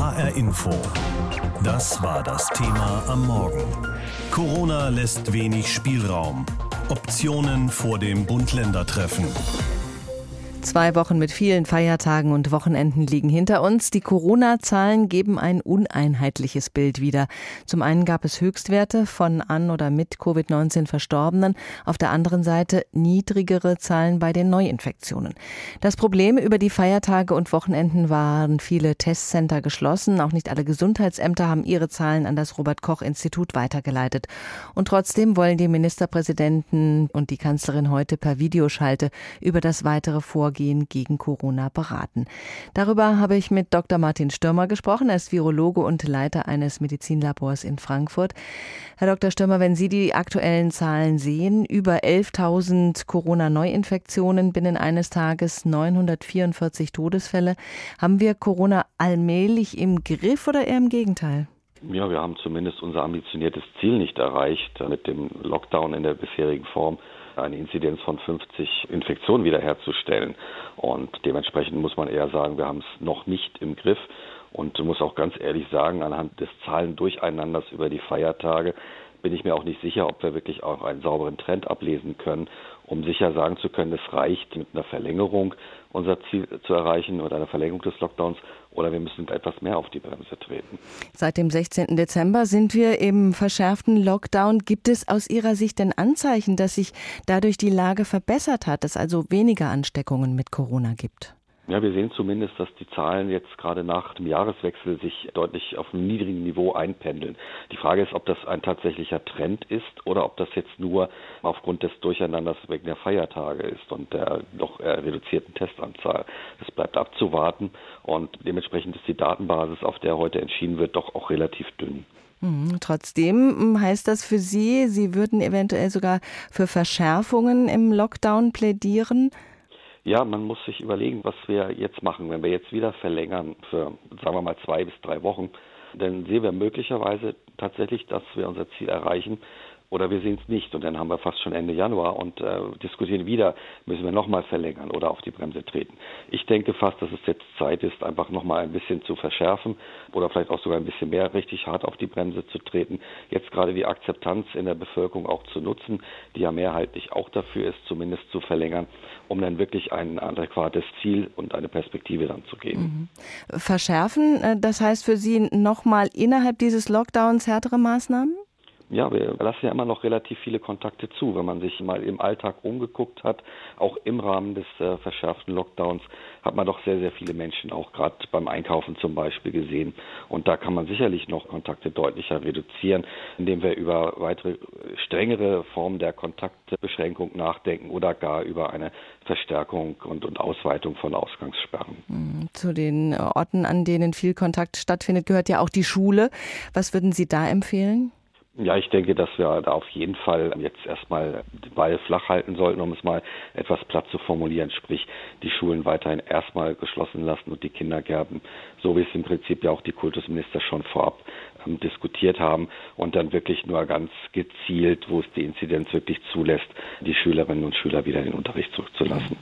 HR Info. Das war das Thema am Morgen. Corona lässt wenig Spielraum. Optionen vor dem Bund-Länder-Treffen. Zwei Wochen mit vielen Feiertagen und Wochenenden liegen hinter uns. Die Corona-Zahlen geben ein uneinheitliches Bild wieder. Zum einen gab es Höchstwerte von an oder mit Covid-19 Verstorbenen, auf der anderen Seite niedrigere Zahlen bei den Neuinfektionen. Das Problem über die Feiertage und Wochenenden waren viele Testcenter geschlossen. Auch nicht alle Gesundheitsämter haben ihre Zahlen an das Robert Koch Institut weitergeleitet. Und trotzdem wollen die Ministerpräsidenten und die Kanzlerin heute per Videoschalte über das weitere Vorgehen Vorgehen gegen Corona beraten. Darüber habe ich mit Dr. Martin Stürmer gesprochen. Er ist Virologe und Leiter eines Medizinlabors in Frankfurt. Herr Dr. Stürmer, wenn Sie die aktuellen Zahlen sehen, über 11.000 Corona-Neuinfektionen binnen eines Tages, 944 Todesfälle. Haben wir Corona allmählich im Griff oder eher im Gegenteil? Ja, wir haben zumindest unser ambitioniertes Ziel nicht erreicht mit dem Lockdown in der bisherigen Form eine Inzidenz von 50 Infektionen wiederherzustellen. Und dementsprechend muss man eher sagen, wir haben es noch nicht im Griff. Und muss auch ganz ehrlich sagen, anhand des Zahlendurcheinanders über die Feiertage bin ich mir auch nicht sicher, ob wir wirklich auch einen sauberen Trend ablesen können, um sicher sagen zu können, es reicht mit einer Verlängerung unser Ziel zu erreichen oder einer Verlängerung des Lockdowns oder wir müssen etwas mehr auf die Bremse treten. Seit dem 16. Dezember sind wir im verschärften Lockdown. Gibt es aus Ihrer Sicht denn Anzeichen, dass sich dadurch die Lage verbessert hat, dass also weniger Ansteckungen mit Corona gibt? Ja, wir sehen zumindest, dass die Zahlen jetzt gerade nach dem Jahreswechsel sich deutlich auf einem niedrigen Niveau einpendeln. Die Frage ist, ob das ein tatsächlicher Trend ist oder ob das jetzt nur aufgrund des Durcheinanders wegen der Feiertage ist und der doch reduzierten Testanzahl. Das bleibt abzuwarten und dementsprechend ist die Datenbasis, auf der heute entschieden wird, doch auch relativ dünn. Mhm, trotzdem hm, heißt das für Sie, Sie würden eventuell sogar für Verschärfungen im Lockdown plädieren? Ja, man muss sich überlegen, was wir jetzt machen. Wenn wir jetzt wieder verlängern für, sagen wir mal, zwei bis drei Wochen, dann sehen wir möglicherweise tatsächlich, dass wir unser Ziel erreichen, oder wir sehen es nicht und dann haben wir fast schon Ende Januar und äh, diskutieren wieder, müssen wir nochmal verlängern oder auf die Bremse treten. Ich denke fast, dass es jetzt Zeit ist, einfach nochmal ein bisschen zu verschärfen oder vielleicht auch sogar ein bisschen mehr richtig hart auf die Bremse zu treten. Jetzt gerade die Akzeptanz in der Bevölkerung auch zu nutzen, die ja mehrheitlich auch dafür ist, zumindest zu verlängern, um dann wirklich ein adäquates Ziel und eine Perspektive dann zu geben. Mhm. Verschärfen, äh, das heißt für Sie nochmal innerhalb dieses Lockdowns härtere Maßnahmen? Ja, wir lassen ja immer noch relativ viele Kontakte zu. Wenn man sich mal im Alltag umgeguckt hat, auch im Rahmen des äh, verschärften Lockdowns, hat man doch sehr, sehr viele Menschen auch gerade beim Einkaufen zum Beispiel gesehen. Und da kann man sicherlich noch Kontakte deutlicher reduzieren, indem wir über weitere strengere Formen der Kontaktbeschränkung nachdenken oder gar über eine Verstärkung und, und Ausweitung von Ausgangssperren. Hm, zu den Orten, an denen viel Kontakt stattfindet, gehört ja auch die Schule. Was würden Sie da empfehlen? Ja, ich denke, dass wir da auf jeden Fall jetzt erstmal den Ball flach halten sollten, um es mal etwas platt zu formulieren, sprich die Schulen weiterhin erstmal geschlossen lassen und die Kindergärten, so wie es im Prinzip ja auch die Kultusminister schon vorab ähm, diskutiert haben und dann wirklich nur ganz gezielt, wo es die Inzidenz wirklich zulässt, die Schülerinnen und Schüler wieder in den Unterricht zurückzulassen.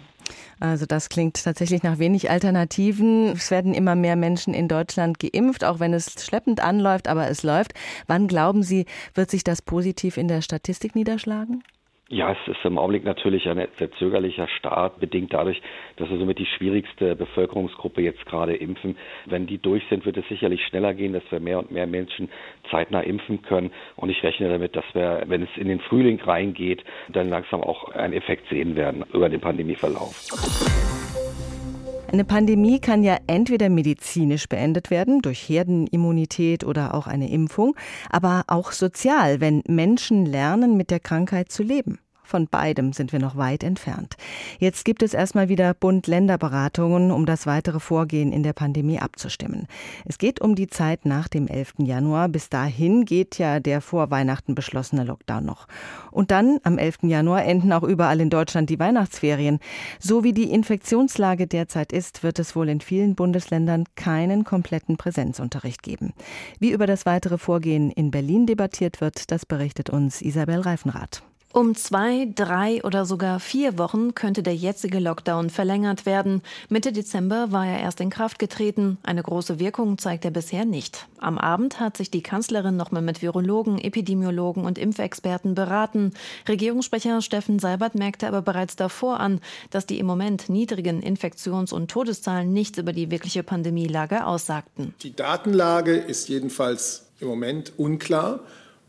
Also das klingt tatsächlich nach wenig Alternativen. Es werden immer mehr Menschen in Deutschland geimpft, auch wenn es schleppend anläuft, aber es läuft. Wann glauben Sie, wird sich das positiv in der Statistik niederschlagen? Ja, es ist im Augenblick natürlich ein sehr zögerlicher Start, bedingt dadurch, dass wir somit die schwierigste Bevölkerungsgruppe jetzt gerade impfen. Wenn die durch sind, wird es sicherlich schneller gehen, dass wir mehr und mehr Menschen zeitnah impfen können. Und ich rechne damit, dass wir, wenn es in den Frühling reingeht, dann langsam auch einen Effekt sehen werden über den Pandemieverlauf. Eine Pandemie kann ja entweder medizinisch beendet werden, durch Herdenimmunität oder auch eine Impfung, aber auch sozial, wenn Menschen lernen, mit der Krankheit zu leben. Von beidem sind wir noch weit entfernt. Jetzt gibt es erstmal wieder Bund-Länder-Beratungen, um das weitere Vorgehen in der Pandemie abzustimmen. Es geht um die Zeit nach dem 11. Januar. Bis dahin geht ja der vor Weihnachten beschlossene Lockdown noch. Und dann, am 11. Januar, enden auch überall in Deutschland die Weihnachtsferien. So wie die Infektionslage derzeit ist, wird es wohl in vielen Bundesländern keinen kompletten Präsenzunterricht geben. Wie über das weitere Vorgehen in Berlin debattiert wird, das berichtet uns Isabel Reifenrath. Um zwei, drei oder sogar vier Wochen könnte der jetzige Lockdown verlängert werden. Mitte Dezember war er erst in Kraft getreten. Eine große Wirkung zeigt er bisher nicht. Am Abend hat sich die Kanzlerin nochmal mit Virologen, Epidemiologen und Impfexperten beraten. Regierungssprecher Steffen Seibert merkte aber bereits davor an, dass die im Moment niedrigen Infektions- und Todeszahlen nichts über die wirkliche Pandemielage aussagten. Die Datenlage ist jedenfalls im Moment unklar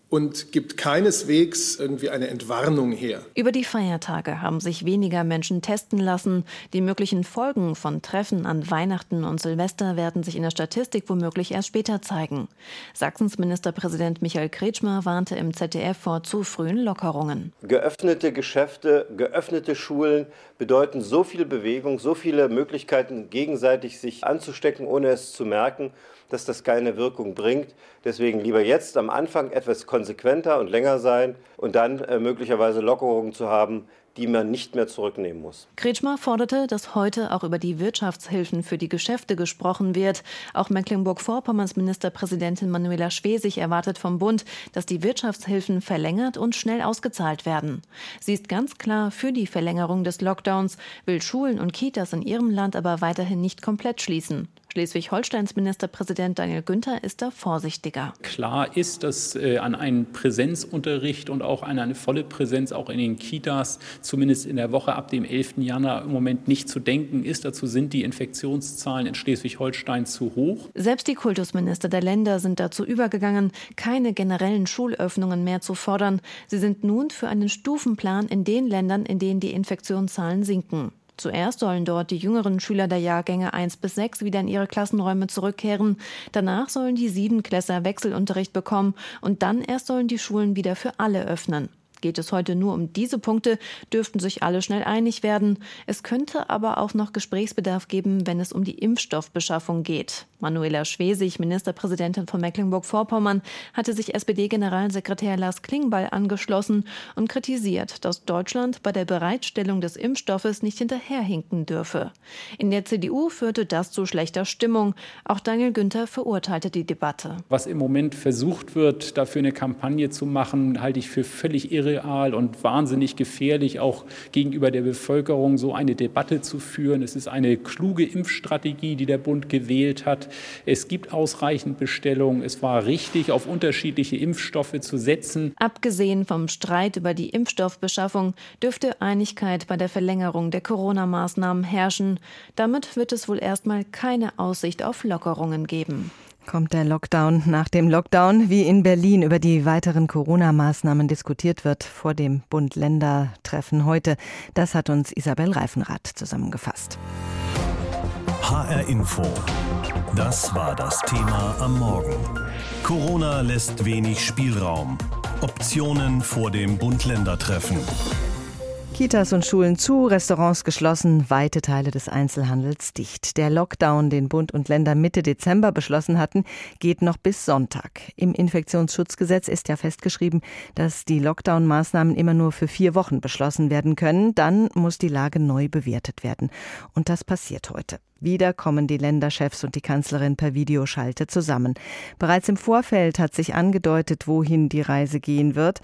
und gibt keineswegs irgendwie eine Entwarnung her. Über die Feiertage haben sich weniger Menschen testen lassen. Die möglichen Folgen von Treffen an Weihnachten und Silvester werden sich in der Statistik womöglich erst später zeigen. Sachsens Ministerpräsident Michael Kretschmer warnte im ZDF vor zu frühen Lockerungen. Geöffnete Geschäfte, geöffnete Schulen bedeuten so viel Bewegung, so viele Möglichkeiten, gegenseitig sich anzustecken, ohne es zu merken dass das keine Wirkung bringt. Deswegen lieber jetzt am Anfang etwas konsequenter und länger sein und dann äh, möglicherweise Lockerungen zu haben, die man nicht mehr zurücknehmen muss. Kretschmer forderte, dass heute auch über die Wirtschaftshilfen für die Geschäfte gesprochen wird. Auch Mecklenburg-Vorpommerns Ministerpräsidentin Manuela Schwesig erwartet vom Bund, dass die Wirtschaftshilfen verlängert und schnell ausgezahlt werden. Sie ist ganz klar für die Verlängerung des Lockdowns, will Schulen und Kitas in ihrem Land aber weiterhin nicht komplett schließen. Schleswig-Holsteins Ministerpräsident Daniel Günther ist da vorsichtiger. Klar ist, dass äh, an einen Präsenzunterricht und auch an eine volle Präsenz auch in den Kitas, zumindest in der Woche ab dem 11. Januar im Moment nicht zu denken ist. Dazu sind die Infektionszahlen in Schleswig-Holstein zu hoch. Selbst die Kultusminister der Länder sind dazu übergegangen, keine generellen Schulöffnungen mehr zu fordern. Sie sind nun für einen Stufenplan in den Ländern, in denen die Infektionszahlen sinken. Zuerst sollen dort die jüngeren Schüler der Jahrgänge 1 bis 6 wieder in ihre Klassenräume zurückkehren. Danach sollen die Siebenklässler Wechselunterricht bekommen und dann erst sollen die Schulen wieder für alle öffnen. Geht es heute nur um diese Punkte, dürften sich alle schnell einig werden. Es könnte aber auch noch Gesprächsbedarf geben, wenn es um die Impfstoffbeschaffung geht. Manuela Schwesig, Ministerpräsidentin von Mecklenburg-Vorpommern, hatte sich SPD-Generalsekretär Lars Klingbeil angeschlossen und kritisiert, dass Deutschland bei der Bereitstellung des Impfstoffes nicht hinterherhinken dürfe. In der CDU führte das zu schlechter Stimmung. Auch Daniel Günther verurteilte die Debatte. Was im Moment versucht wird, dafür eine Kampagne zu machen, halte ich für völlig irre irreal und wahnsinnig gefährlich, auch gegenüber der Bevölkerung so eine Debatte zu führen. Es ist eine kluge Impfstrategie, die der Bund gewählt hat. Es gibt ausreichend Bestellungen. Es war richtig, auf unterschiedliche Impfstoffe zu setzen. Abgesehen vom Streit über die Impfstoffbeschaffung dürfte Einigkeit bei der Verlängerung der Corona-Maßnahmen herrschen. Damit wird es wohl erstmal keine Aussicht auf Lockerungen geben kommt der Lockdown nach dem Lockdown, wie in Berlin über die weiteren Corona-Maßnahmen diskutiert wird vor dem Bund-Länder-Treffen heute. Das hat uns Isabel Reifenrath zusammengefasst. HR Info. Das war das Thema am Morgen. Corona lässt wenig Spielraum. Optionen vor dem Bund-Länder-Treffen. Kitas und Schulen zu, Restaurants geschlossen, weite Teile des Einzelhandels dicht. Der Lockdown, den Bund und Länder Mitte Dezember beschlossen hatten, geht noch bis Sonntag. Im Infektionsschutzgesetz ist ja festgeschrieben, dass die Lockdown-Maßnahmen immer nur für vier Wochen beschlossen werden können. Dann muss die Lage neu bewertet werden. Und das passiert heute. Wieder kommen die Länderchefs und die Kanzlerin per Videoschalte zusammen. Bereits im Vorfeld hat sich angedeutet, wohin die Reise gehen wird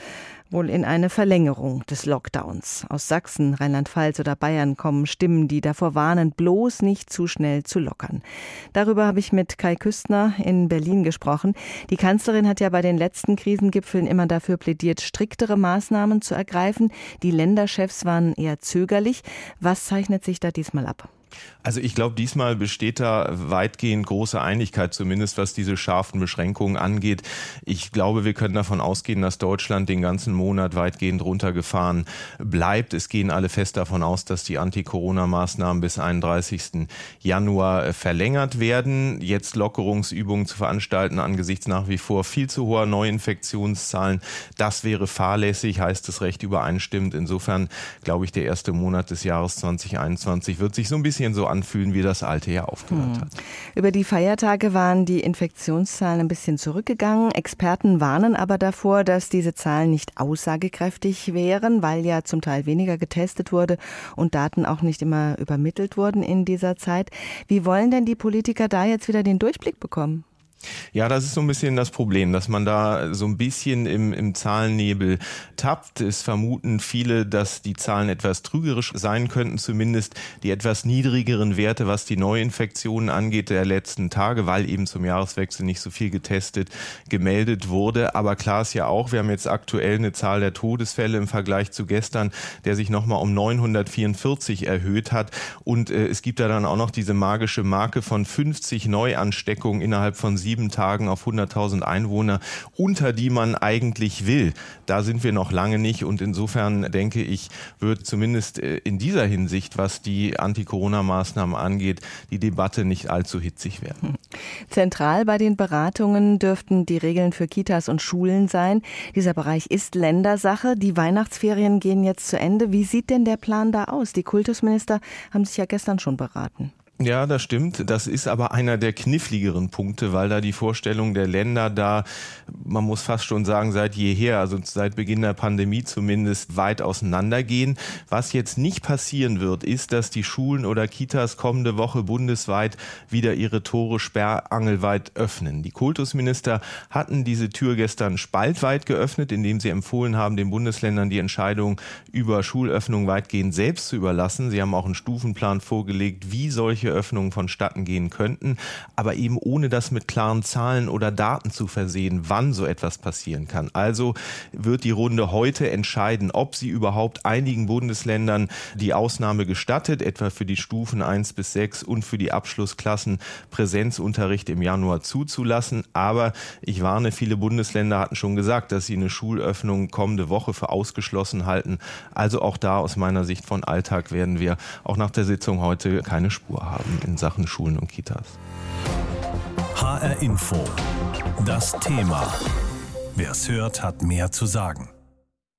wohl in eine Verlängerung des Lockdowns. Aus Sachsen, Rheinland-Pfalz oder Bayern kommen Stimmen, die davor warnen, bloß nicht zu schnell zu lockern. Darüber habe ich mit Kai Küstner in Berlin gesprochen. Die Kanzlerin hat ja bei den letzten Krisengipfeln immer dafür plädiert, striktere Maßnahmen zu ergreifen. Die Länderchefs waren eher zögerlich. Was zeichnet sich da diesmal ab? Also ich glaube, diesmal besteht da weitgehend große Einigkeit, zumindest was diese scharfen Beschränkungen angeht. Ich glaube, wir können davon ausgehen, dass Deutschland den ganzen Monat weitgehend runtergefahren bleibt. Es gehen alle fest davon aus, dass die Anti-Corona-Maßnahmen bis 31. Januar verlängert werden. Jetzt Lockerungsübungen zu veranstalten angesichts nach wie vor viel zu hoher Neuinfektionszahlen, das wäre fahrlässig, heißt es recht übereinstimmend. Insofern glaube ich, der erste Monat des Jahres 2021 wird sich so ein bisschen bisschen so anfühlen, wie das alte Jahr aufgehört hm. hat. Über die Feiertage waren die Infektionszahlen ein bisschen zurückgegangen. Experten warnen aber davor, dass diese Zahlen nicht aussagekräftig wären, weil ja zum Teil weniger getestet wurde und Daten auch nicht immer übermittelt wurden in dieser Zeit. Wie wollen denn die Politiker da jetzt wieder den Durchblick bekommen? Ja, das ist so ein bisschen das Problem, dass man da so ein bisschen im, im Zahlennebel tappt. Es vermuten viele, dass die Zahlen etwas trügerisch sein könnten, zumindest die etwas niedrigeren Werte, was die Neuinfektionen angeht der letzten Tage, weil eben zum Jahreswechsel nicht so viel getestet gemeldet wurde. Aber klar ist ja auch, wir haben jetzt aktuell eine Zahl der Todesfälle im Vergleich zu gestern, der sich nochmal um 944 erhöht hat. Und äh, es gibt da dann auch noch diese magische Marke von 50 Neuansteckungen innerhalb von sieben sieben Tagen auf 100.000 Einwohner, unter die man eigentlich will. Da sind wir noch lange nicht und insofern denke ich, wird zumindest äh, in dieser Hinsicht, was die Anti-Corona-Maßnahmen angeht, die Debatte nicht allzu hitzig werden. Zentral bei den Beratungen dürften die Regeln für Kitas und Schulen sein. Dieser Bereich ist Ländersache. Die Weihnachtsferien gehen jetzt zu Ende. Wie sieht denn der Plan da aus? Die Kultusminister haben sich ja gestern schon beraten. Ja, das stimmt. Das ist aber einer der kniffligeren Punkte, weil da die Vorstellung der Länder da, man muss fast schon sagen, seit jeher, also seit Beginn der Pandemie zumindest, weit auseinandergehen. Was jetzt nicht passieren wird, ist, dass die Schulen oder Kitas kommende Woche bundesweit wieder ihre Tore sperrangelweit öffnen. Die Kultusminister hatten diese Tür gestern spaltweit geöffnet, indem sie empfohlen haben, den Bundesländern die Entscheidung über Schulöffnung weitgehend selbst zu überlassen. Sie haben auch einen Stufenplan vorgelegt, wie solche mögliche Öffnungen vonstatten gehen könnten, aber eben ohne das mit klaren Zahlen oder Daten zu versehen, wann so etwas passieren kann. Also wird die Runde heute entscheiden, ob sie überhaupt einigen Bundesländern die Ausnahme gestattet, etwa für die Stufen 1 bis 6 und für die Abschlussklassen Präsenzunterricht im Januar zuzulassen. Aber ich warne, viele Bundesländer hatten schon gesagt, dass sie eine Schulöffnung kommende Woche für ausgeschlossen halten. Also auch da aus meiner Sicht von Alltag werden wir auch nach der Sitzung heute keine Spur haben haben in Sachen Schulen und Kitas. HR Info. Das Thema. Wer es hört, hat mehr zu sagen.